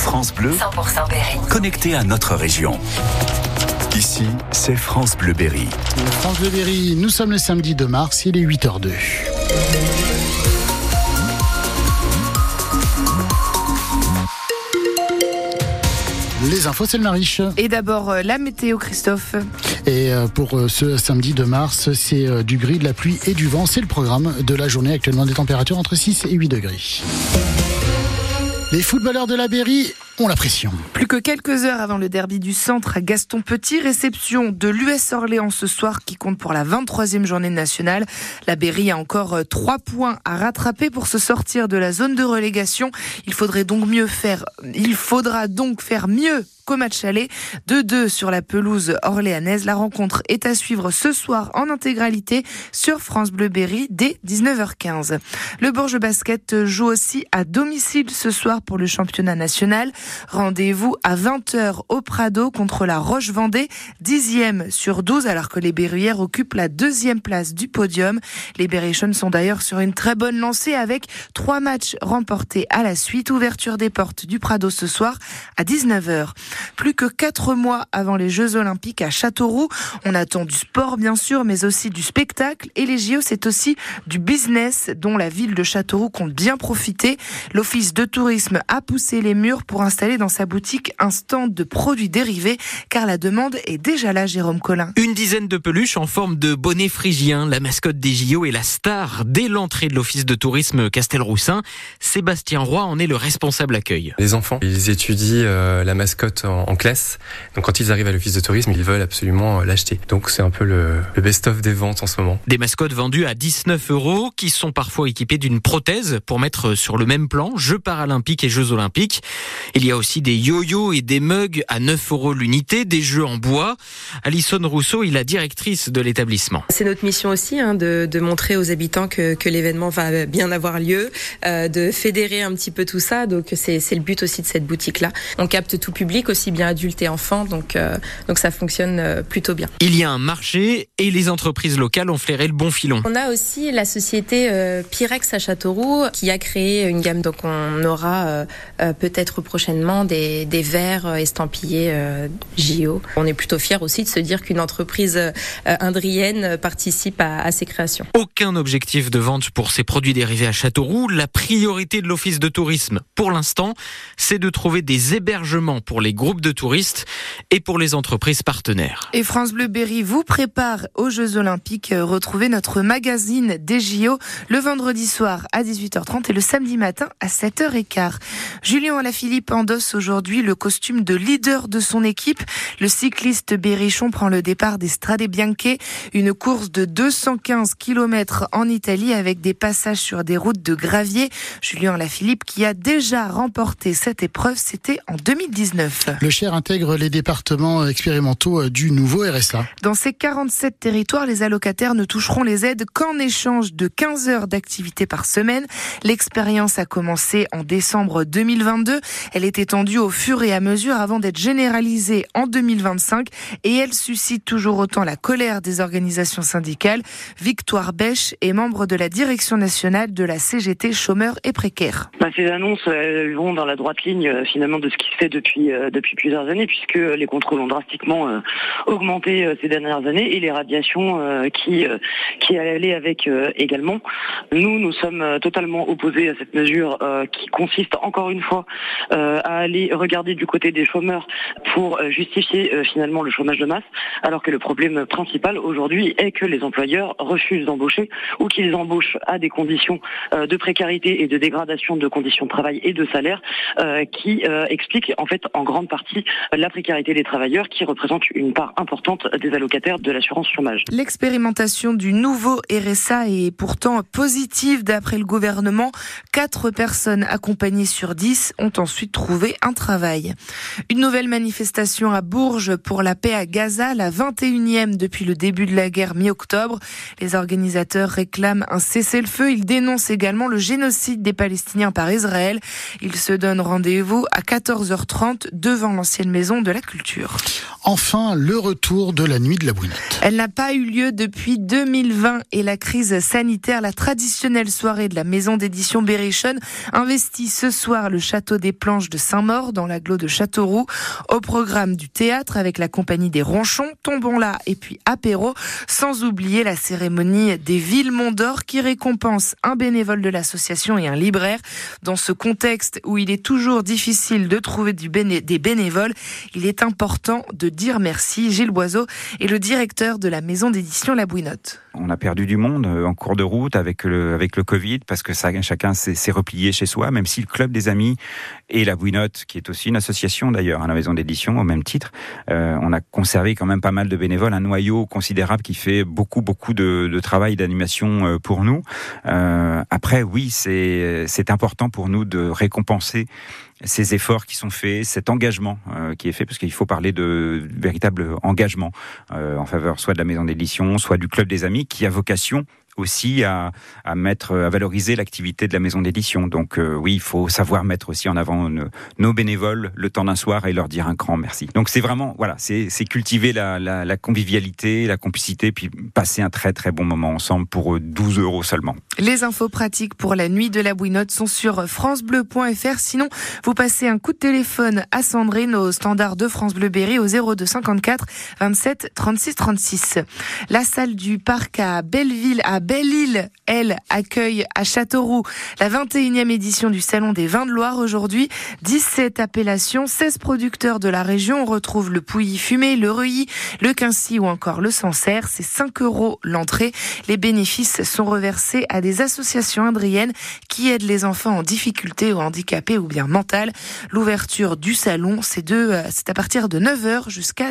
France Bleu, 100% Berry. connecté à notre région. Ici, c'est France Bleu Berry. France Bleu Berry, nous sommes le samedi 2 mars, il est 8h02. Les infos, c'est le Mariche. Et d'abord, euh, la météo, Christophe. Et euh, pour euh, ce samedi 2 mars, c'est du gris, de la pluie et du vent. C'est le programme de la journée. Actuellement, des températures entre 6 et 8 degrés. Les footballeurs de la Berry Plus que quelques heures avant le derby du centre à Gaston Petit, réception de l'US Orléans ce soir qui compte pour la 23e journée nationale. La Berry a encore euh, trois points à rattraper pour se sortir de la zone de relégation. Il faudrait donc mieux faire, il faudra donc faire mieux qu'au match aller. 2-2 sur la pelouse orléanaise. La rencontre est à suivre ce soir en intégralité sur France Bleu Berry dès 19h15. Le Bourges Basket joue aussi à domicile ce soir pour le championnat national. Rendez-vous à 20h au Prado contre la Roche-Vendée, dixième sur 12 alors que les Berruyères occupent la deuxième place du podium. Les Berrichons sont d'ailleurs sur une très bonne lancée avec trois matchs remportés à la suite. Ouverture des portes du Prado ce soir à 19h. Plus que quatre mois avant les Jeux Olympiques à Châteauroux, on attend du sport bien sûr, mais aussi du spectacle. Et les JO, c'est aussi du business dont la ville de Châteauroux compte bien profiter. L'Office de tourisme a poussé les murs pour installer dans sa boutique un stand de produits dérivés, car la demande est déjà là, Jérôme Collin. Une dizaine de peluches en forme de bonnet phrygien, la mascotte des JO et la star dès l'entrée de l'office de tourisme Castelroussin. Sébastien Roy en est le responsable accueil. Les enfants, ils étudient euh, la mascotte en, en classe. Donc quand ils arrivent à l'office de tourisme, ils veulent absolument euh, l'acheter. Donc c'est un peu le, le best-of des ventes en ce moment. Des mascottes vendues à 19 euros, qui sont parfois équipées d'une prothèse pour mettre sur le même plan Jeux paralympiques et Jeux olympiques. Il y a aussi des yo-yo et des mugs à 9 euros l'unité, des jeux en bois. Alison Rousseau est la directrice de l'établissement. C'est notre mission aussi hein, de, de, montrer aux habitants que, que l'événement va bien avoir lieu, euh, de fédérer un petit peu tout ça. Donc c'est le but aussi de cette boutique-là. On capte tout public, aussi bien adultes et enfants, donc, euh, donc ça fonctionne euh, plutôt bien. Il y a un marché et les entreprises locales ont flairé le bon filon. On a aussi la société euh, Pyrex à Châteauroux qui a créé une gamme, donc on aura peut-être prochainement des, des verres estampillés JO. On est plutôt fiers aussi de se dire qu'une entreprise indrienne participe à, à ces créations. Aucun objectif de vente pour ces produits dérivés à Châteauroux. La priorité de l'Office de tourisme, pour l'instant, c'est de trouver des hébergements pour les groupes de touristes et pour les entreprises partenaires. Et France Bleu Berry vous prépare aux Jeux Olympiques. Retrouvez notre magazine des JO le vendredi soir à 18h30 et le samedi matin à 7h15. Julien Alaphilippe endosse aujourd'hui le costume de leader de son équipe. Le cycliste Berrichon prend le départ des Strade Bianche, une course de 215 km en Italie avec des passages sur des routes de gravier. Julien Alaphilippe qui a déjà remporté cette épreuve, c'était en 2019. Le Cher intègre les départements expérimentaux du nouveau RSA. Dans ces 47 territoires, les allocataires ne toucheront les aides qu'en échange de 15 heures d'activité par semaine. L'expérience a commencé en décembre 2022. Elle est étendue au fur et à mesure avant d'être généralisée en 2025 et elle suscite toujours autant la colère des organisations syndicales. Victoire Bèche est membre de la direction nationale de la CGT chômeurs et précaires. Bah, ces annonces vont dans la droite ligne euh, finalement de ce qui se fait depuis euh, depuis plusieurs années puisque les contrôles ont drastiquement euh, augmenté ces dernières années et les radiations qui qui allaient avec également. Nous nous sommes totalement opposés à cette mesure qui consiste encore une fois à aller regarder du côté des chômeurs pour justifier finalement le chômage de masse alors que le problème principal aujourd'hui est que les employeurs refusent d'embaucher ou qu'ils embauchent à des conditions de précarité et de dégradation de conditions de travail et de salaire qui expliquent en fait en grande partie la précarité des travailleurs qui représente une part importante des allocataires de l'assurance chômage. L'expérimentation du nouveau RSA est pourtant positive d'après le gouvernement. Quatre personnes accompagnées sur dix ont ensuite trouvé un travail. Une nouvelle manifestation à Bourges pour la paix à Gaza, la 21e depuis le début de la guerre mi-octobre. Les organisateurs réclament un cessez-le-feu. Ils dénoncent également le génocide des Palestiniens par Israël. Ils se donnent rendez-vous à 14h30 devant l'ancienne maison de la culture. Enfin, le retour de la nuit de la Bouinotte. Elle n'a pas eu lieu depuis 2020 et la crise sanitaire. La traditionnelle soirée de la maison d'édition Berrichon investit ce soir le château des Planches de Saint-Maur dans l'agglo de Châteauroux. Au programme du théâtre avec la compagnie des Ronchons, Tombons là et puis apéro, sans oublier la cérémonie des villes Mont-d'Or qui récompense un bénévole de l'association et un libraire. Dans ce contexte où il est toujours difficile de trouver des bénévoles, il est important de dire merci. Gilles Boiseau est le directeur de la maison d'édition La Bouinotte. On a perdu du monde euh, en cours de route avec le, avec le Covid parce que chacun s'est replié chez soi, même si le Club des Amis et La Bouinotte, qui est aussi une association d'ailleurs, à la maison d'édition au même titre, euh, on a conservé quand même pas mal de bénévoles, un noyau considérable qui fait beaucoup, beaucoup de, travail d'animation euh, pour nous. Euh, après, oui, c'est important pour nous de récompenser ces efforts qui sont faits, cet engagement euh, qui est fait, parce qu'il faut parler de véritable engagement euh, en faveur soit de la maison d'édition, soit du club des amis, qui a vocation aussi à, mettre, à valoriser l'activité de la maison d'édition. Donc euh, oui, il faut savoir mettre aussi en avant nos, bénévoles le temps d'un soir et leur dire un grand merci. Donc c'est vraiment, voilà, c'est cultiver la, convivialité, la complicité, puis passer un très très bon moment ensemble pour 12 euros seulement. Les infos pratiques pour la nuit de la bouinotte sont sur francebleu.fr. Sinon, vous passez un coup de téléphone à Sandrine au standard de France Bleu Berry au 02 54 27 36 36. La salle du parc à Belleville à Belle-Île, elle, accueille à Châteauroux la 21e édition du Salon des vins de Loire. Aujourd'hui, 17 appellations, 16 producteurs de la région. On retrouve le Pouilly fumé, le Reuilly, le Quincy ou encore le Sancerre. C'est 5 euros l'entrée. Les bénéfices sont reversés à des associations indriennes qui aident les enfants en difficulté ou handicapés ou bien mentales. L'ouverture du salon, c'est à partir de 9h jusqu'à